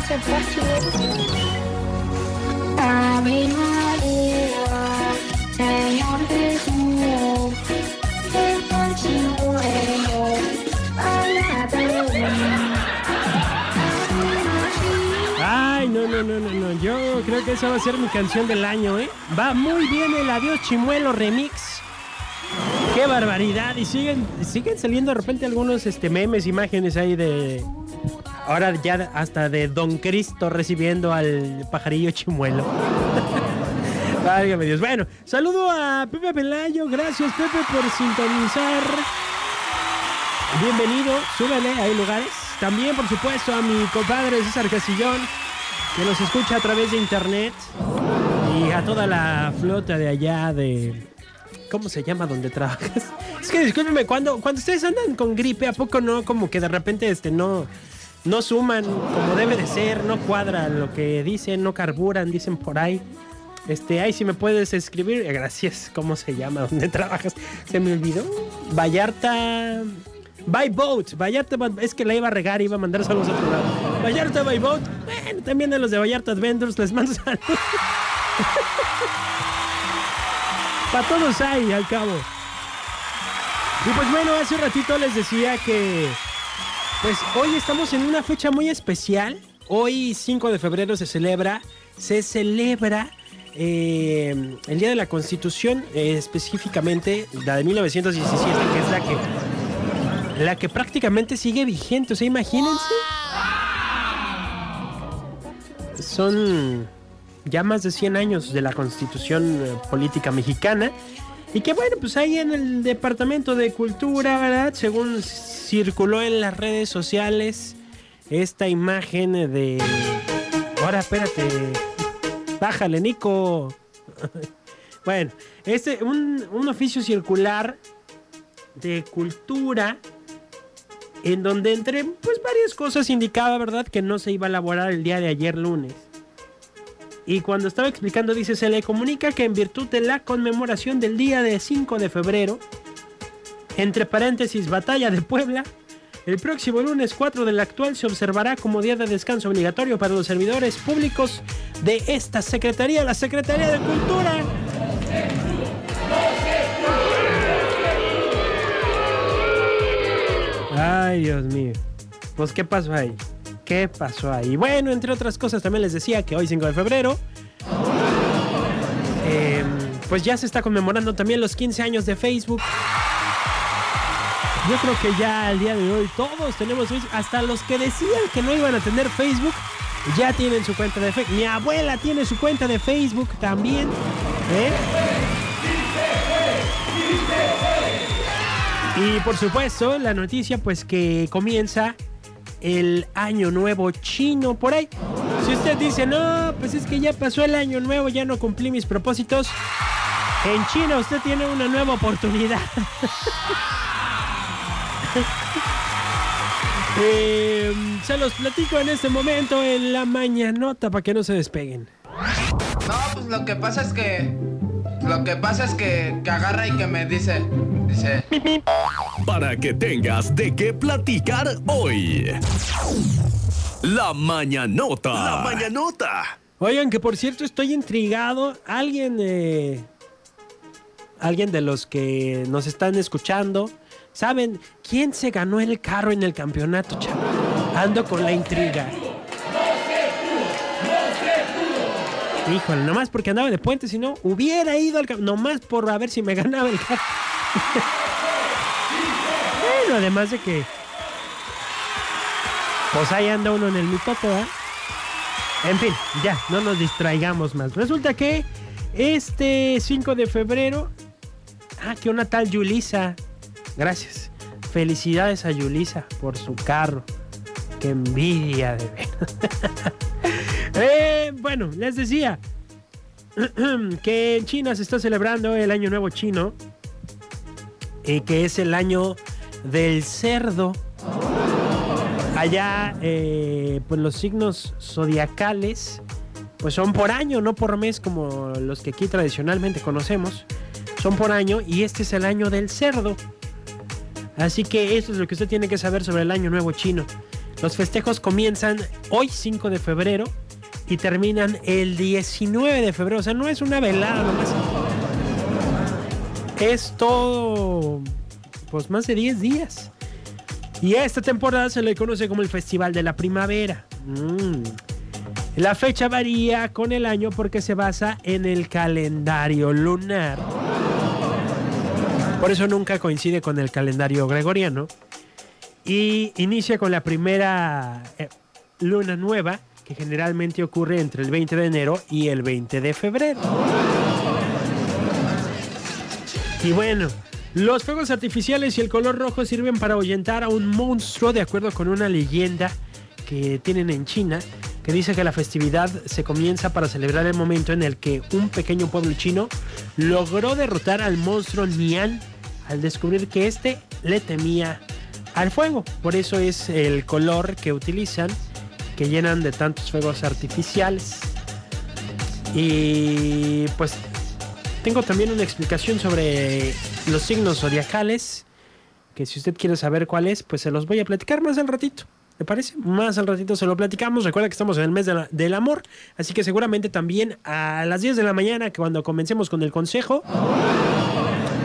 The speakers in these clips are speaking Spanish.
canción fácil. María, Señor Ay, no, no, no, no, no. Yo creo que esa va a ser mi canción del año, ¿eh? Va muy bien el Adiós Chimuelo remix. ¡Qué barbaridad! Y siguen, siguen saliendo de repente algunos este, memes, imágenes ahí de. Ahora ya hasta de Don Cristo recibiendo al pajarillo chimuelo. Válgame Dios. Bueno, saludo a Pepe Pelayo. Gracias, Pepe, por sintonizar. Bienvenido, súbele, hay lugares. También, por supuesto, a mi compadre César Casillón, que nos escucha a través de internet. Y a toda la flota de allá de. ¿Cómo se llama donde trabajas? Es que discúlpeme, cuando, cuando ustedes andan con gripe, ¿a poco no? Como que de repente este no. No suman como debe de ser, no cuadra lo que dicen, no carburan, dicen por ahí. Este, ay, si me puedes escribir, gracias. ¿Cómo se llama? ¿Dónde trabajas? Se me olvidó. Vallarta. By boat. Vallarta, es que la iba a regar, iba a mandar saludos a otro lado. Vallarta by boat. Bueno, también a los de Vallarta Adventures les mando saludos. Para todos hay, al cabo. Y pues bueno, hace un ratito les decía que. Pues hoy estamos en una fecha muy especial. Hoy, 5 de febrero, se celebra. Se celebra eh, el Día de la Constitución, eh, específicamente la de 1917, que es la que, la que prácticamente sigue vigente. O sea, imagínense. Son ya más de 100 años de la Constitución eh, Política Mexicana. Y que bueno, pues ahí en el Departamento de Cultura, ¿verdad? Según circuló en las redes sociales esta imagen de... Ahora, espérate. Bájale, Nico. bueno, este, un, un oficio circular de cultura en donde entre pues varias cosas indicaba, ¿verdad? Que no se iba a elaborar el día de ayer lunes. Y cuando estaba explicando dice, se le comunica que en virtud de la conmemoración del día de 5 de febrero, entre paréntesis, batalla de Puebla, el próximo lunes 4 del actual se observará como día de descanso obligatorio para los servidores públicos de esta Secretaría, la Secretaría de Cultura. Ay, Dios mío. Pues, ¿qué pasó ahí? ¿Qué pasó ahí? Bueno, entre otras cosas, también les decía que hoy, 5 de febrero, eh, pues ya se está conmemorando también los 15 años de Facebook. Yo creo que ya al día de hoy todos tenemos Facebook, hasta los que decían que no iban a tener Facebook, ya tienen su cuenta de Facebook. Mi abuela tiene su cuenta de Facebook también. ¿eh? Y por supuesto, la noticia pues que comienza el año nuevo chino por ahí. Si usted dice, no, pues es que ya pasó el año nuevo, ya no cumplí mis propósitos. En China usted tiene una nueva oportunidad. Eh, se los platico en este momento en la mañanota para que no se despeguen. No, pues lo que pasa es que. Lo que pasa es que, que agarra y que me dice. Dice. Para que tengas de qué platicar hoy. La mañanota. La mañanota. Oigan, que por cierto estoy intrigado. Alguien. eh, alguien de los que nos están escuchando. ¿Saben quién se ganó el carro en el campeonato, chavo? Ando con la intriga. Híjole, nomás porque andaba de puente, si no, hubiera ido al campeonato. Nomás por a ver si me ganaba el carro. bueno, además de que. Pues ahí anda uno en el mitote, ¿verdad? En fin, ya, no nos distraigamos más. Resulta que este 5 de febrero. Ah, que una tal Yulisa. Gracias. Felicidades a Yulisa por su carro. Qué envidia de ver. Eh, bueno, les decía que en China se está celebrando el Año Nuevo Chino. Y que es el año del cerdo. Allá, eh, pues los signos zodiacales, pues son por año, no por mes como los que aquí tradicionalmente conocemos. Son por año y este es el año del cerdo. Así que esto es lo que usted tiene que saber sobre el Año Nuevo Chino. Los festejos comienzan hoy 5 de febrero y terminan el 19 de febrero. O sea, no es una velada nomás. Es todo, pues más de 10 días. Y esta temporada se le conoce como el Festival de la Primavera. Mm. La fecha varía con el año porque se basa en el calendario lunar. Por eso nunca coincide con el calendario gregoriano. Y inicia con la primera eh, luna nueva, generalmente ocurre entre el 20 de enero y el 20 de febrero. Y bueno, los fuegos artificiales y el color rojo sirven para ahuyentar a un monstruo de acuerdo con una leyenda que tienen en China que dice que la festividad se comienza para celebrar el momento en el que un pequeño pueblo chino logró derrotar al monstruo Nian al descubrir que este le temía al fuego. Por eso es el color que utilizan, que llenan de tantos fuegos artificiales. Y pues tengo también una explicación sobre los signos zodiacales, que si usted quiere saber cuál es, pues se los voy a platicar más al ratito. ¿Me parece? Más al ratito se lo platicamos. Recuerda que estamos en el mes del amor, así que seguramente también a las 10 de la mañana, que cuando comencemos con el consejo,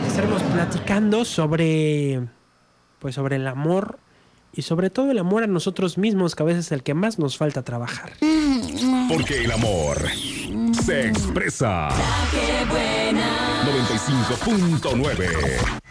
estaremos platicando sobre pues sobre el amor y sobre todo el amor a nosotros mismos, que a veces es el que más nos falta trabajar. Porque el amor se expresa. 95.9